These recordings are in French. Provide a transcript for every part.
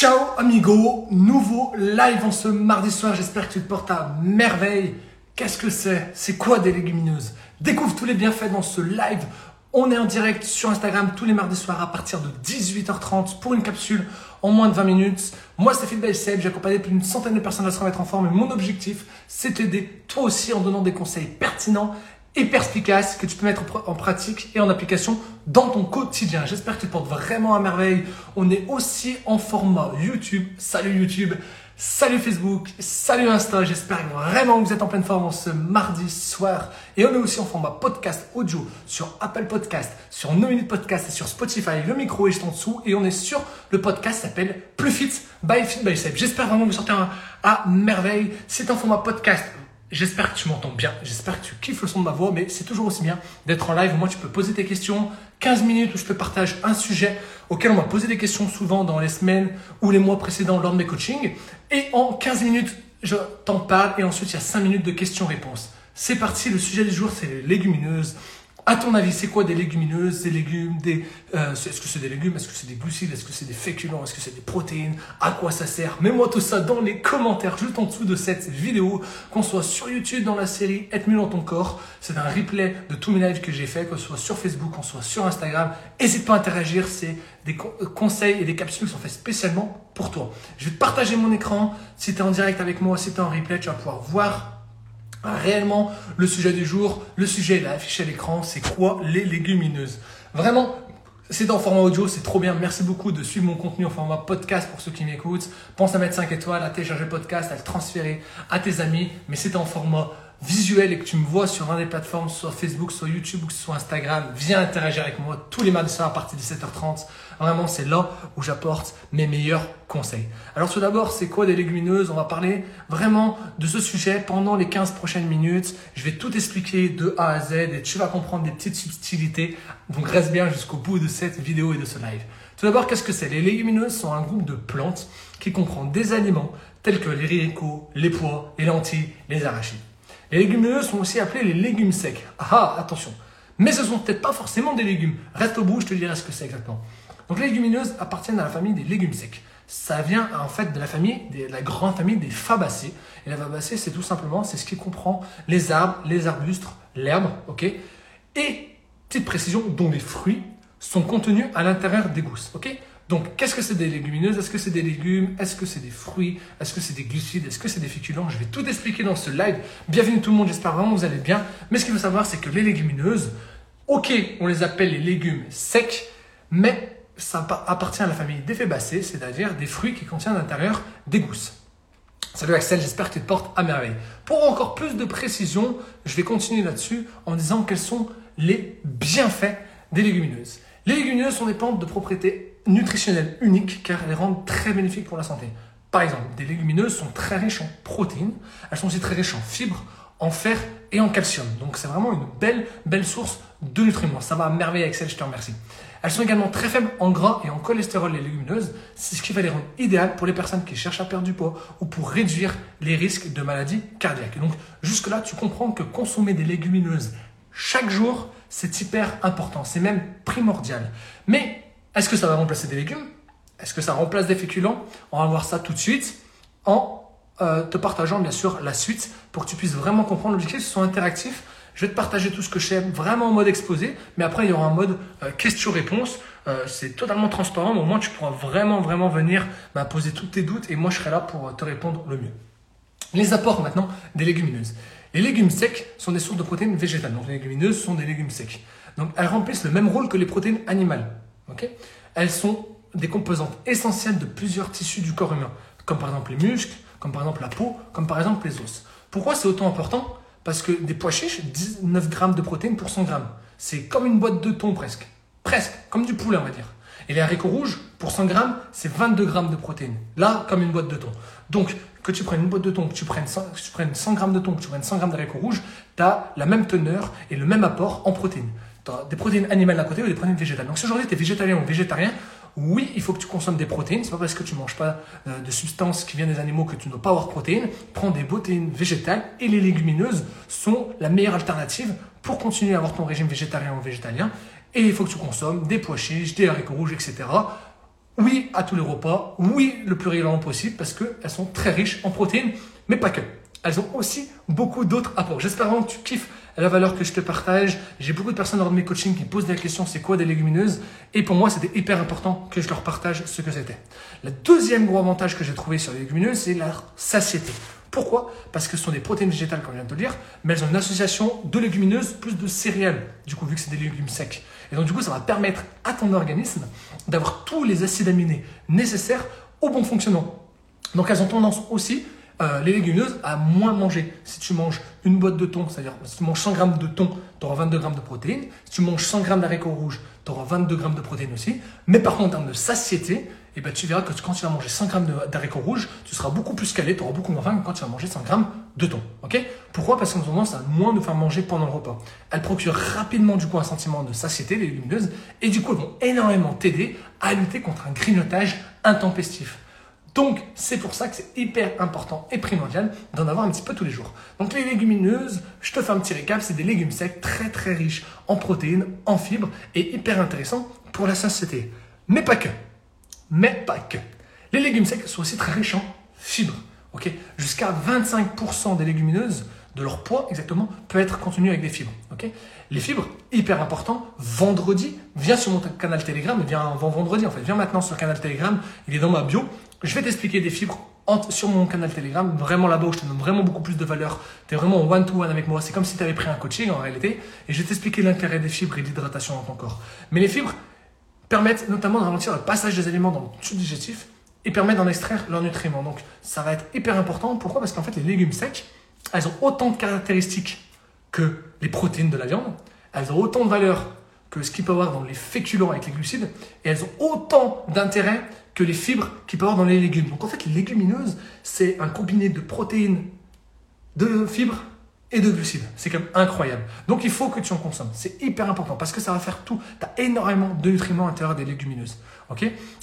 Ciao amigo, nouveau live en ce mardi soir, j'espère que tu te portes à merveille. Qu'est-ce que c'est? C'est quoi des légumineuses? Découvre tous les bienfaits dans ce live. On est en direct sur Instagram tous les mardis soirs à partir de 18h30 pour une capsule en moins de 20 minutes. Moi c'est Phil Seb, j'ai accompagné plus d'une centaine de personnes à se remettre en forme et mon objectif c'est t'aider toi aussi en donnant des conseils pertinents et perspicace que tu peux mettre en pratique et en application dans ton quotidien. J'espère que tu te portes vraiment à merveille. On est aussi en format YouTube. Salut YouTube, salut Facebook, salut Insta. J'espère vraiment que vous êtes en pleine forme ce mardi soir. Et on est aussi en format podcast audio sur Apple Podcast, sur No Minute Podcast et sur Spotify. Le micro est juste en dessous et on est sur le podcast s'appelle Plus Fit by Fit by. J'espère vraiment que vous sortez à merveille. C'est un format podcast J'espère que tu m'entends bien, j'espère que tu kiffes le son de ma voix, mais c'est toujours aussi bien d'être en live. Moi, tu peux poser tes questions, 15 minutes où je te partage un sujet auquel on m'a posé des questions souvent dans les semaines ou les mois précédents lors de mes coachings. Et en 15 minutes, je t'en parle et ensuite il y a 5 minutes de questions-réponses. C'est parti, le sujet du jour, c'est les légumineuses. À ton avis, c'est quoi des légumineuses, des légumes, des euh, est-ce que c'est des légumes, est-ce que c'est des glucides, est-ce que c'est des féculents, est-ce que c'est des protéines, à quoi ça sert? Mets-moi tout ça dans les commentaires juste en dessous de cette vidéo, qu'on soit sur YouTube dans la série Être mieux dans ton corps. C'est un replay de tous mes lives que j'ai fait, qu'on soit sur Facebook, qu'on soit sur Instagram. N'hésite pas à interagir, c'est des euh, conseils et des capsules qui sont faits spécialement pour toi. Je vais te partager mon écran. Si tu es en direct avec moi, si tu es en replay, tu vas pouvoir voir réellement le sujet du jour. Le sujet est affiché à l'écran, c'est quoi les légumineuses? Vraiment, c'est en format audio, c'est trop bien. Merci beaucoup de suivre mon contenu en format podcast pour ceux qui m'écoutent. Pense à mettre 5 étoiles, à télécharger le podcast, à le transférer à tes amis. Mais c'est en format visuel et que tu me vois sur un des plateformes, soit Facebook, soit YouTube ou soit Instagram, viens interagir avec moi tous les mardis soirs à partir de 17h30. Vraiment, c'est là où j'apporte mes meilleurs conseils. Alors tout d'abord, c'est quoi des légumineuses? On va parler vraiment de ce sujet pendant les 15 prochaines minutes. Je vais tout expliquer de A à Z et tu vas comprendre des petites subtilités. Donc reste bien jusqu'au bout de cette vidéo et de ce live. Tout d'abord, qu'est-ce que c'est? Les légumineuses sont un groupe de plantes qui comprend des aliments tels que les haricots, les pois, les lentilles, les arachides. Les légumineuses sont aussi appelées les légumes secs. Ah, attention. Mais ce sont peut-être pas forcément des légumes. Reste au bout, je te dirai ce que c'est exactement. Donc les légumineuses appartiennent à la famille des légumes secs. Ça vient en fait de la famille, de la grande famille des fabacées. Et la fabacée, c'est tout simplement, c'est ce qui comprend les arbres, les arbustes, l'herbe, ok? Et, petite précision, dont les fruits sont contenus à l'intérieur des gousses, ok? Donc, qu'est-ce que c'est des légumineuses? Est-ce que c'est des légumes? Est-ce que c'est des fruits? Est-ce que c'est des glucides? Est-ce que c'est des féculents? Je vais tout expliquer dans ce live. Bienvenue tout le monde, j'espère vraiment que vous allez bien. Mais ce qu'il faut savoir, c'est que les légumineuses, ok, on les appelle les légumes secs, mais ça appartient à la famille des fébacées, c'est-à-dire des fruits qui contiennent à l'intérieur des gousses. Salut Axel, j'espère que tu te portes à merveille. Pour encore plus de précision, je vais continuer là-dessus en disant quels sont les bienfaits des légumineuses. Les légumineuses sont des plantes de propriété nutritionnelle unique car elles rendent très bénéfiques pour la santé. Par exemple, des légumineuses sont très riches en protéines, elles sont aussi très riches en fibres, en fer et en calcium. Donc c'est vraiment une belle, belle source de nutriments. Ça va à merveille Excel, je te remercie. Elles sont également très faibles en gras et en cholestérol, les légumineuses. C'est ce qui va les rendre idéales pour les personnes qui cherchent à perdre du poids ou pour réduire les risques de maladies cardiaques. donc jusque-là, tu comprends que consommer des légumineuses chaque jour, c'est hyper important, c'est même primordial. Mais est-ce que ça va remplacer des légumes? Est-ce que ça remplace des féculents? On va voir ça tout de suite en euh, te partageant bien sûr la suite pour que tu puisses vraiment comprendre l'objectif, ce soit interactif. Je vais te partager tout ce que j'aime vraiment en mode exposé, mais après il y aura un mode euh, question-réponse. Euh, c'est totalement transparent, mais au moins tu pourras vraiment vraiment venir bah, poser tous tes doutes et moi je serai là pour te répondre le mieux. Les apports maintenant des légumineuses. Les légumes secs sont des sources de protéines végétales. Donc les légumineuses sont des légumes secs. Donc elles remplissent le même rôle que les protéines animales. Elles sont des composantes essentielles de plusieurs tissus du corps humain, comme par exemple les muscles, comme par exemple la peau, comme par exemple les os. Pourquoi c'est autant important? Parce que des pois chiches, 19 grammes de protéines pour 100 grammes. C'est comme une boîte de thon presque. Presque, comme du poulet on va dire. Et les haricots rouges, pour 100 grammes, c'est 22 grammes de protéines. Là, comme une boîte de thon. Donc, que tu prennes une boîte de thon, que tu prennes 100, que tu prennes 100 grammes de thon, que tu prennes 100 grammes d'haricots rouges, tu as la même teneur et le même apport en protéines. Des protéines animales à côté ou des protéines végétales. Donc, si aujourd'hui tu es végétalien ou végétarien, oui, il faut que tu consommes des protéines. C'est pas parce que tu ne manges pas euh, de substances qui viennent des animaux que tu ne dois pas avoir de protéines. Prends des protéines végétales et les légumineuses sont la meilleure alternative pour continuer à avoir ton régime végétarien ou végétalien. Et il faut que tu consommes des pois chiches, des haricots rouges, etc. oui à tous les repas, oui le plus régulièrement possible parce qu'elles sont très riches en protéines, mais pas que. Elles ont aussi beaucoup d'autres apports. J'espère vraiment que tu kiffes la valeur que je te partage. J'ai beaucoup de personnes lors de mes coachings qui posent la question c'est quoi des légumineuses? Et pour moi, c'était hyper important que je leur partage ce que c'était. Le deuxième gros avantage que j'ai trouvé sur les légumineuses, c'est leur satiété. Pourquoi? Parce que ce sont des protéines végétales, comme je viens de te le dire, mais elles ont une association de légumineuses plus de céréales, du coup, vu que c'est des légumes secs. Et donc, du coup, ça va permettre à ton organisme d'avoir tous les acides aminés nécessaires au bon fonctionnement. Donc, elles ont tendance aussi, euh, les légumineuses, à moins manger. Si tu manges une boîte de thon, c'est-à-dire si tu manges 100 grammes de thon, tu auras 22 grammes de protéines. Si tu manges 100 grammes d'haricots rouges, tu auras 22 grammes de protéines aussi. Mais par contre, en termes de satiété, et ben, tu verras que quand tu vas manger 100 grammes d'haricots rouges, tu seras beaucoup plus calé, tu auras beaucoup moins faim que quand tu vas manger 100 grammes de thon. Ok? Pourquoi? Parce qu'en ce moment, ça a moins de faire manger pendant le repas. Elles procurent rapidement du coup un sentiment de satiété, les légumineuses, et du coup, elles vont énormément t'aider à lutter contre un grignotage intempestif. Donc, c'est pour ça que c'est hyper important et primordial d'en avoir un petit peu tous les jours. Donc, les légumineuses, je te fais un petit récap, c'est des légumes secs très très riches en protéines, en fibres et hyper intéressants pour la satiété. Mais pas que mais pas que. Les légumes secs sont aussi très riches en fibres. Jusqu'à 25% des légumineuses, de leur poids exactement, peut être contenu avec des fibres. les fibres, hyper important, vendredi, viens sur mon canal Telegram, viens vendredi en fait, viens maintenant sur le canal Telegram, il est dans ma bio. Je vais t'expliquer des fibres sur mon canal Telegram, vraiment là-bas où je te donne vraiment beaucoup plus de valeur. Tu es vraiment one-to-one avec moi. C'est comme si tu avais pris un coaching en réalité. Et je vais t'expliquer l'intérêt des fibres et l'hydratation dans ton corps. Mais les fibres, permettent notamment de ralentir le passage des aliments dans le tube digestif et permettent d'en extraire leurs nutriments. Donc ça va être hyper important. Pourquoi? Parce qu'en fait, les légumes secs, elles ont autant de caractéristiques que les protéines de la viande. Elles ont autant de valeur que ce qu'il peut avoir dans les féculents avec les glucides. Et elles ont autant d'intérêt que les fibres qu'il peut y avoir dans les légumes. Donc en fait, les légumineuses, c'est un combiné de protéines, de fibres et de glucides. C'est quand même incroyable. Donc il faut que tu en consommes. C'est hyper important parce que ça va faire tout. Tu as énormément de nutriments à l'intérieur des légumineuses.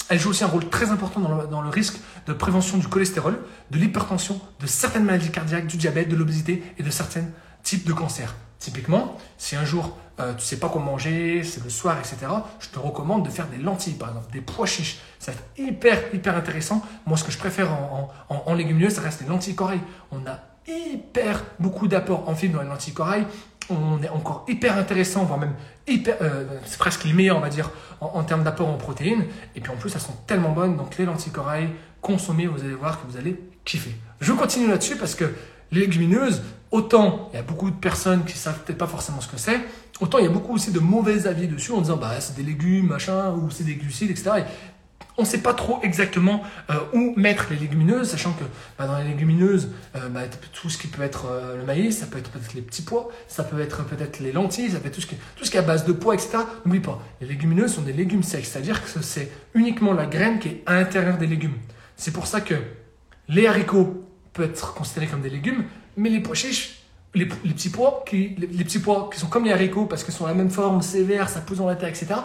Elles jouent aussi un rôle très important dans le, dans le risque de prévention du cholestérol, de l'hypertension, de certaines maladies cardiaques, du diabète, de l'obésité et de certains types de cancers. Typiquement, si un jour euh, tu sais pas quoi manger, c'est le soir, etc., je te recommande de faire des lentilles, par exemple, des pois chiches. Ça va hyper, hyper intéressant. Moi, ce que je préfère en, en, en légumineuses, ça reste les lentilles corail. On a hyper beaucoup d'apports en fibres dans les lentilles corail. On est encore hyper intéressant, voire même hyper, euh, c'est presque les meilleurs, on va dire, en, termes d'apport en protéines. Et puis en plus, elles sont tellement bonnes. Donc les lentilles corail, consommez, vous allez voir que vous allez kiffer. Je continue là-dessus parce que les légumineuses, autant il y a beaucoup de personnes qui savent peut-être pas forcément ce que c'est, autant il y a beaucoup aussi de mauvais avis dessus en disant bah c'est des légumes, machin, ou c'est des glucides, etc on ne sait pas trop exactement euh, où mettre les légumineuses, sachant que bah, dans les légumineuses, euh, bah, tout ce qui peut être euh, le maïs, ça peut être peut-être les petits pois, ça peut être peut-être les lentilles, ça peut être tout ce qui, tout ce qui est à base de pois, etc. N'oublie pas, les légumineuses sont des légumes secs, c'est-à-dire que c'est uniquement la graine qui est à l'intérieur des légumes. C'est pour ça que les haricots peuvent être considérés comme des légumes, mais les pois chiches, les, petits pois qui, les, petits pois qui sont comme les haricots parce qu'ils sont la même forme, sévère, ça pousse dans la terre, etc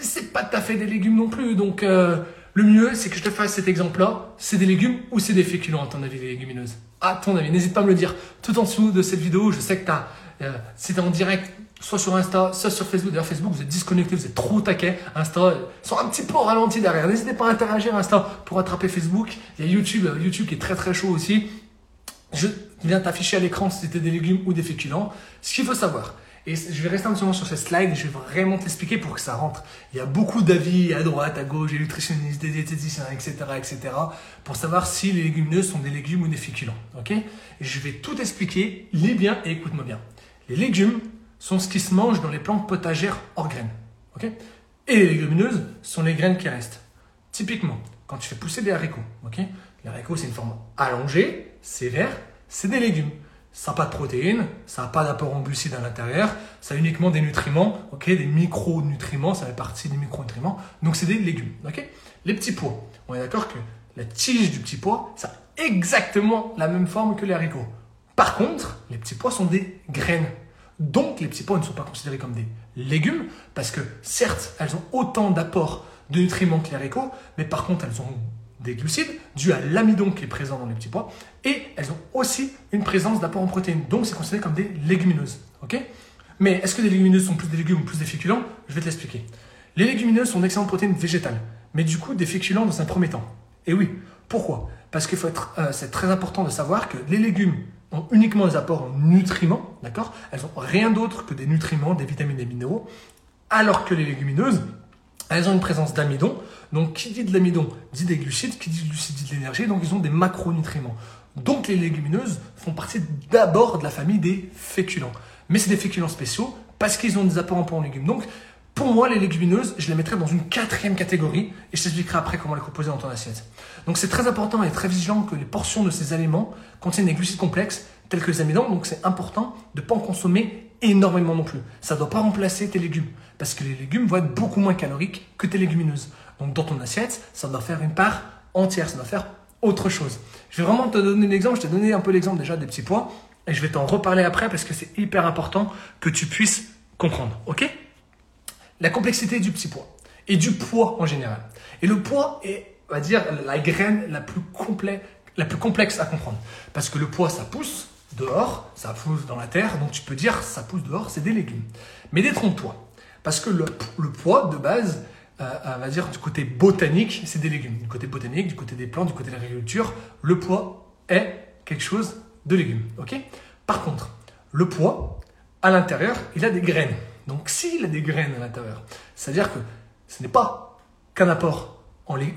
c'est pas tout à fait des légumes non plus. Donc, euh, le mieux, c'est que je te fasse cet exemple-là. C'est des légumes ou c'est des féculents, à ton avis, les légumineuses? À ton avis, n'hésite pas à me le dire tout en dessous de cette vidéo. Je sais que tu as. Euh, c'est en direct, soit sur Insta, soit sur Facebook. D'ailleurs, Facebook, vous êtes disconnecté, vous êtes trop taquet. Insta, sont un petit peu ralenti derrière. N'hésitez pas à interagir Insta pour attraper Facebook. Il y a YouTube, euh, YouTube qui est très très chaud aussi. Je viens t'afficher à l'écran si c'était des légumes ou des féculents. Ce qu'il faut savoir, et je vais rester un petit moment sur cette slide je vais vraiment t'expliquer pour que ça rentre. Il y a beaucoup d'avis à droite, à gauche, des nutritionnistes, des diététiciens, etc., etc., pour savoir si les légumineuses sont des légumes ou des féculents. Ok? Je vais tout expliquer. Lis bien et écoute-moi bien. Les légumes sont ce qui se mange dans les plantes potagères hors graines. Ok? Et les légumineuses sont les graines qui restent. Typiquement, quand tu fais pousser des haricots, ok? Les haricots, c'est une forme allongée, c'est c'est des légumes. Ça n'a pas de protéines, ça n'a pas d'apport en glucides à l'intérieur, ça a uniquement des nutriments, ok, des micronutriments, ça fait partie des micronutriments. Donc c'est des légumes, ok? Les petits pois, on est d'accord que la tige du petit pois, ça a exactement la même forme que les haricots. Par contre, les petits pois sont des graines. Donc les petits pois ne sont pas considérés comme des légumes parce que certes, elles ont autant d'apports de nutriments que les haricots, mais par contre, elles ont des glucides dus à l'amidon qui est présent dans les petits pois et elles ont aussi une présence d'apport en protéines. Donc c'est considéré comme des légumineuses. Mais est-ce que les légumineuses sont plus des légumes ou plus des féculents? Je vais te l'expliquer. Les légumineuses sont d'excellentes protéines végétales, mais du coup des féculents dans un premier temps. Et oui, pourquoi? Parce être, euh, c'est très important de savoir que les légumes uniquement des apports en nutriments, d'accord? Elles ont rien d'autre que des nutriments, des vitamines et des minéraux, alors que les légumineuses, elles ont une présence d'amidon. Donc, qui dit de l'amidon dit des glucides, qui dit glucides dit de l'énergie, donc ils ont des macronutriments. Donc, les légumineuses font partie d'abord de la famille des féculents. Mais c'est des féculents spéciaux parce qu'ils ont des apports en légumes. Donc, pour moi, les légumineuses, je les mettrais dans une quatrième catégorie et je t'expliquerai après comment les composer dans ton assiette. Donc c'est très important et très vigilant que les portions de ces aliments contiennent des glucides complexes tels que les amidons. Donc c'est important de ne pas en consommer énormément non plus. Ça ne doit pas remplacer tes légumes parce que les légumes vont être beaucoup moins caloriques que tes légumineuses. Donc dans ton assiette, ça doit faire une part entière, ça doit faire autre chose. Je vais vraiment te donner l'exemple, je t'ai donné un peu l'exemple déjà des petits pois et je vais t'en reparler après parce que c'est hyper important que tu puisses comprendre. Ok? La complexité du petit pois et du poids en général. Et le poids est, on va dire, la graine la plus, la plus complexe à comprendre. Parce que le poids, ça pousse dehors, ça pousse dans la terre, donc tu peux dire ça pousse dehors, c'est des légumes. Mais détrompe-toi. Parce que le, poids, de base, euh, on va dire du côté botanique, c'est des légumes. Du côté botanique, du côté des plantes, du côté de l'agriculture, le poids est quelque chose de légumes. ok? Par contre, le poids, à l'intérieur, il a des graines. Donc s'il a des graines à l'intérieur, c'est-à-dire que ce n'est pas qu'un apport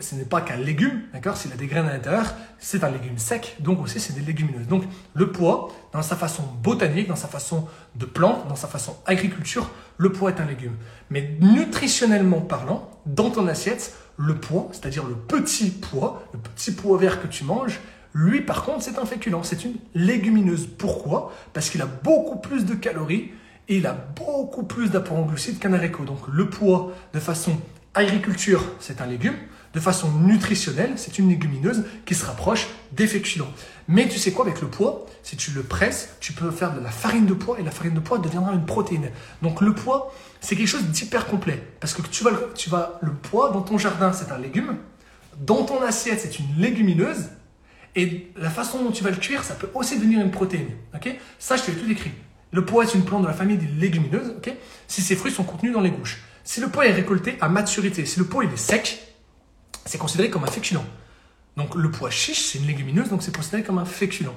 ce n'est pas qu'un légume, d'accord? S'il a des graines à l'intérieur, c'est un légume sec, donc aussi c'est des légumineuses. Donc le pois, dans sa façon botanique, dans sa façon de plante, dans sa façon agriculture, le pois est un légume. Mais nutritionnellement parlant, dans ton assiette, le pois, c'est-à-dire le petit pois, le petit pois vert que tu manges, lui par contre c'est un féculent, c'est une légumineuse. Pourquoi? Parce qu'il a beaucoup plus de calories il a beaucoup plus d'apport en glucides qu'un haricot. Donc le pois, de façon agriculture, c'est un légume. De façon nutritionnelle, c'est une légumineuse qui se rapproche des féculents. Mais tu sais quoi, avec le pois, si tu le presses, tu peux faire de la farine de pois et la farine de pois deviendra une protéine. Donc le pois, c'est quelque chose d'hyper complet. Parce que tu vas, tu vas, le pois dans ton jardin, c'est un légume. Dans ton assiette, c'est une légumineuse. Et la façon dont tu vas le cuire, ça peut aussi devenir une protéine. ok? Ça, je te l'ai tout écrit. Le pois est une plante de la famille des légumineuses, si ses fruits sont contenus dans les gouches. Si le pois est récolté à maturité, si le pois est sec, c'est considéré comme un féculent. Donc le pois chiche, c'est une légumineuse, donc c'est considéré comme un féculent.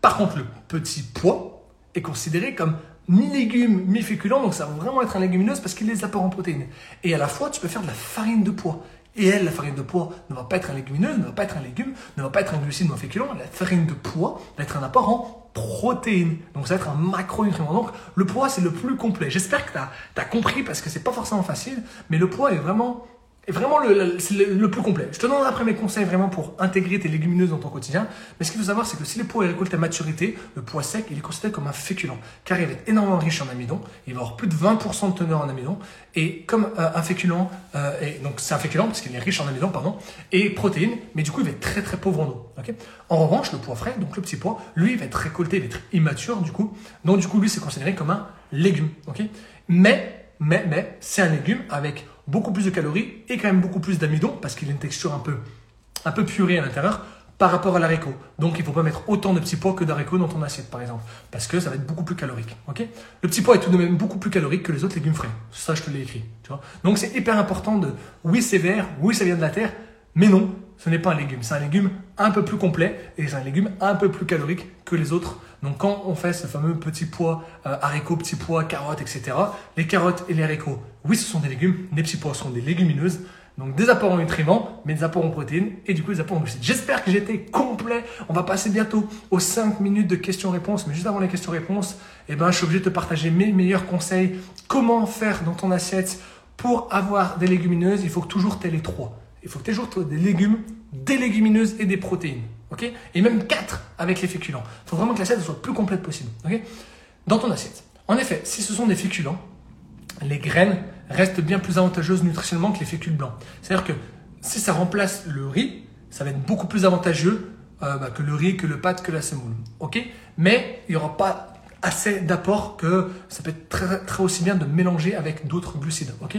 Par contre, le petit pois est considéré comme mi-légume, mi-féculent, donc ça va vraiment être un légumineuse parce qu'il les apports en protéines. Et à la fois, tu peux faire de la farine de pois. Et elle, la farine de pois, ne va pas être un légumineuse, ne va pas être un légume, ne va pas être un glucide ou un féculent. La farine de pois va être un apport en protéines. Donc ça va être un macronutriment. Donc le pois, c'est le plus complet. J'espère que tu as, compris parce que c'est pas forcément facile, mais le pois est vraiment est vraiment le, le, plus complet. Je te donne après mes conseils vraiment pour intégrer tes légumineuses dans ton quotidien. Mais ce qu'il faut savoir, c'est que si le pois est récolté à maturité, le pois sec, il est considéré comme un féculent, car il est énormément riche en amidon. Il va avoir plus de 20% de teneur en amidon. Et comme euh, un féculent, euh, et donc c'est un féculent parce qu'il est riche en amidon, pardon, et protéines, mais du coup il va être très très pauvre en eau. en revanche, le pois frais, donc le petit pois, lui, il va être récolté, il va être immature du coup. Donc du coup, lui, c'est considéré comme un légume. mais, mais, mais, c'est un légume avec beaucoup plus de calories et quand même beaucoup plus d'amidon parce qu'il a une texture un peu, un peu purée à l'intérieur par rapport à l'haricot. Donc il ne faut pas mettre autant de petits pois que d'haricots dans ton assiette par exemple parce que ça va être beaucoup plus calorique. ok? Le petit pois est tout de même beaucoup plus calorique que les autres légumes frais. Ça je te l'ai écrit. Tu vois? Donc c'est hyper important de oui c'est vert, oui ça vient de la terre, mais non, ce n'est pas un légume. C'est un légume un peu plus complet et c'est un légume un peu plus calorique que les autres donc quand on fait ce fameux petit pois, euh, haricots, petits pois, carottes, etc., les carottes et les haricots, oui, ce sont des légumes, les petits pois sont des légumineuses, donc des apports en nutriments, mais des apports en protéines et du coup des apports en glucides. J'espère que j'étais complet. On va passer bientôt aux 5 minutes de questions-réponses, mais juste avant les questions-réponses, eh ben, je suis obligé de te partager mes meilleurs conseils. Comment faire dans ton assiette pour avoir des légumineuses? Il faut toujours tu aies les trois. Il faut que tu aies toujours des légumes, des légumineuses et des protéines et même 4 avec les féculents. Il faut vraiment que l'assiette soit le plus complète possible. Dans ton assiette. En effet, si ce sont des féculents, les graines restent bien plus avantageuses nutritionnellement que les fécules blancs. C'est-à-dire que si ça remplace le riz, ça va être beaucoup plus avantageux euh, bah, que le riz, que le pâte, que la semoule. Mais il n'y aura pas assez d'apport que ça peut être très, très aussi bien de mélanger avec d'autres glucides. ok?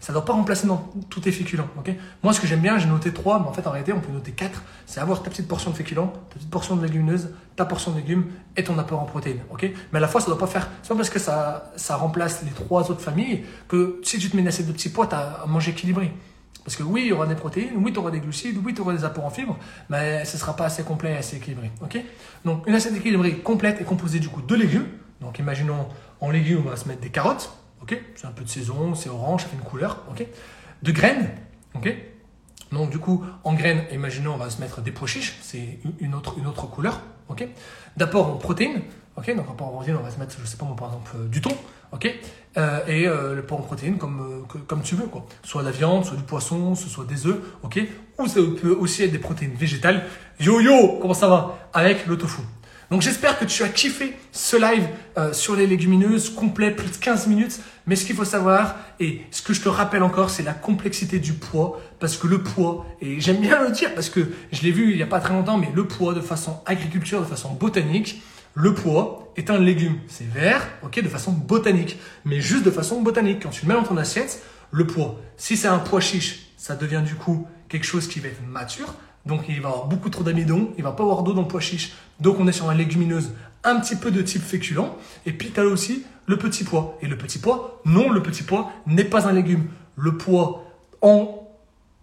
Ça ne doit pas remplacer dans tous tes féculents. ok? Moi, ce que j'aime bien, j'ai noté 3, mais en fait, en réalité, on peut noter 4. C'est avoir ta petite portion de féculents, ta petite portion de légumineuse, ta portion de légumes et ton apport en protéines. ok? Mais à la fois, ça ne doit pas faire. C'est pas parce que ça, ça remplace les trois autres familles que si tu te mets une de petits pois, tu as à manger équilibré. Parce que oui, il y aura des protéines, oui, tu auras des glucides, oui, tu auras des apports en fibres, mais ce ne sera pas assez complet et assez équilibré. ok? Donc, une assiette équilibrée complète est composée du coup de légumes. Donc, imaginons en légumes, on va se mettre des carottes. ok? C'est un peu de saison, c'est orange, ça fait une couleur. ok? De graines. ok? Donc, du coup, en graines, imaginons, on va se mettre des pois chiches, c'est une autre, une autre couleur. ok? D'apport en protéines. ok? Donc, en protéines, on va se mettre, je sais pas moi, par exemple, euh, du thon. Ok euh, et euh, le port en protéines comme, euh, comme tu veux, quoi. Soit la viande, soit du poisson, soit des œufs, ok Ou ça peut aussi être des protéines végétales. Yo yo, comment ça va Avec le tofu. Donc j'espère que tu as kiffé ce live sur les légumineuses, complet, plus de 15 minutes. Mais ce qu'il faut savoir, et ce que je te rappelle encore, c'est la complexité du poids. Parce que le poids, et j'aime bien le dire parce que je l'ai vu il n'y a pas très longtemps, mais le poids de façon agriculture, de façon botanique, le pois est un légume. C'est vert, ok, de façon botanique. Mais juste de façon botanique. Quand tu le mets dans ton assiette, le pois, si c'est un pois chiche, ça devient du coup quelque chose qui va être mature. Donc il va avoir beaucoup trop d'amidon, il va pas avoir d'eau dans le pois chiche. Donc on est sur un légumineuse un petit peu de type féculent. Et puis tu as aussi le petit pois. Et le petit pois, non, le petit pois n'est pas un légume. Le pois en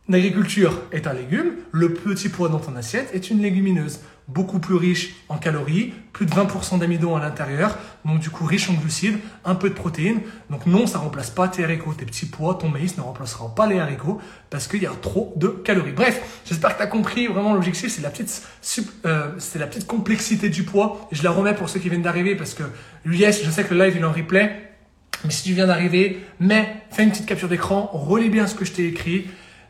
agriculture est un légume, le petit pois dans ton assiette est une légumineuse beaucoup plus riche en calories, plus de 20% d'amidon à l'intérieur, donc du coup riche en glucides, un peu de protéines. Donc non, ça remplace pas tes haricots, tes petits pois, ton maïs ne remplacera pas les haricots parce qu'il y a trop de calories. Bref, j'espère que tu as compris vraiment l'objectif, c'est la petite euh, c'est la petite complexité du poids. Je la remets pour ceux qui viennent d'arriver parce que yes, je sais que le live il est en replay. Mais si tu viens d'arriver, mais fais une petite capture d'écran, relis bien ce que je t'ai écrit.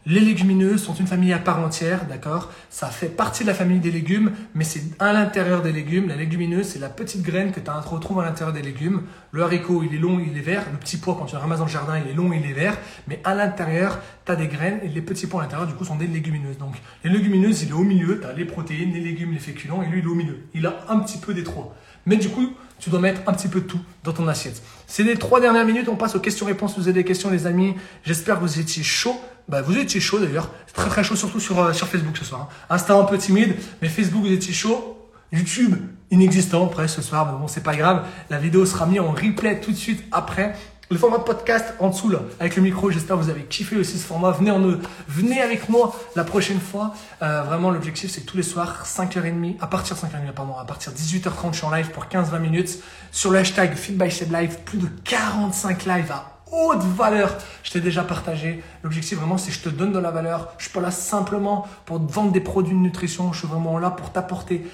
Les légumineuses sont une famille à part entière, d'accord? Ça fait partie de la famille des légumes, mais c'est à l'intérieur des légumes. La légumineuse, c'est la petite graine que tu retrouves à l'intérieur des légumes. Le haricot, il est long, il est vert. Le petit pois, quand tu le ramasses dans le jardin, il est long, il est vert. Mais à l'intérieur, tu as des graines et les petits pois à l'intérieur, du coup, sont des légumineuses. Donc, les légumineuses, il est au milieu. Tu as les protéines, les légumes, les féculents, et lui, il est au milieu. Il a un petit peu des trois. Mais du coup, tu dois mettre un petit peu de tout dans ton assiette. C'est les trois dernières minutes, on passe aux questions-réponses. Vous avez des questions, les amis. J'espère que vous étiez chaud. Bah, vous étiez chaud d'ailleurs. Très très chaud, surtout sur, euh, sur Facebook ce soir. Hein. Insta un peu timide, mais Facebook, vous étiez chaud. YouTube, inexistant presque ce soir, mais bon, c'est pas grave. La vidéo sera mise en replay tout de suite après. Le format podcast en dessous là, avec le micro, j'espère que vous avez kiffé aussi ce format. Venez, en, venez avec moi la prochaine fois. Euh, vraiment, l'objectif c'est que tous les soirs, 5h30, à partir de 5h30, pardon, à partir de 18h30, je suis en live pour 15-20 minutes. Sur le hashtag Live, plus de 45 lives à haute valeur. Je t'ai déjà partagé. L'objectif vraiment, c'est que je te donne de la valeur. Je suis pas là simplement pour vendre des produits de nutrition. Je suis vraiment là pour t'apporter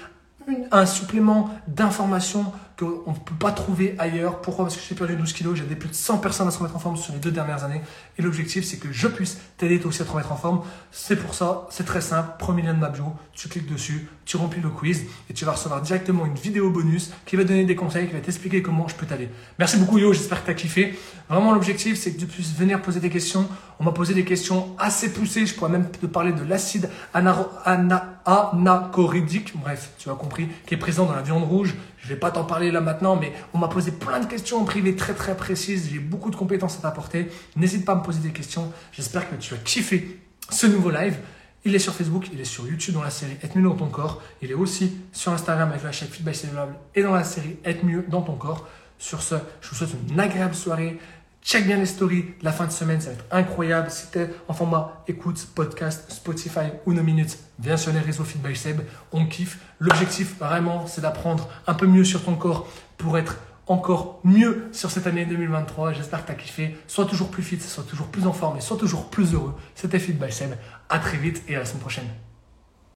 un supplément d'information qu'on ne peut pas trouver ailleurs. Pourquoi? Parce que j'ai perdu 12 kilos, j'ai aidé plus de 100 personnes à se remettre en forme sur les deux dernières années. Et l'objectif, c'est que je puisse t'aider toi aussi à te remettre en forme. C'est pour ça, c'est très simple. Premier lien de ma bio, tu cliques dessus, tu remplis le quiz et tu vas recevoir directement une vidéo bonus qui va donner des conseils, qui va t'expliquer comment je peux t'aider. Merci beaucoup Yo, j'espère que tu as kiffé. Vraiment, l'objectif, c'est que tu puisses venir poser des questions. On m'a posé des questions assez poussées. Je pourrais même te parler de l'acide anacoridique, bref, tu as compris, qui est présent dans la viande rouge. Je vais pas t'en parler là maintenant, mais on m'a posé plein de questions en privé très très précises. J'ai beaucoup de compétences à t'apporter. N'hésite pas à me poser des questions. J'espère que tu as kiffé ce nouveau live. Il est sur Facebook, il est sur YouTube dans la série Être mieux dans ton corps. Il est aussi sur Instagram avec la chaîne Feedback et dans la série Être mieux dans ton corps. Sur ce, je vous souhaite une agréable soirée. Check bien les stories la fin de semaine, ça va être incroyable. Si tu es en format écoute, podcast, Spotify ou No Minutes, viens sur les réseaux Feed by Seb, on kiffe. L'objectif vraiment, c'est d'apprendre un peu mieux sur ton corps pour être encore mieux sur cette année 2023. J'espère que tu as kiffé. Sois toujours plus fit, sois toujours plus en forme et sois toujours plus heureux. C'était Feed by Seb. À très vite et à la semaine prochaine.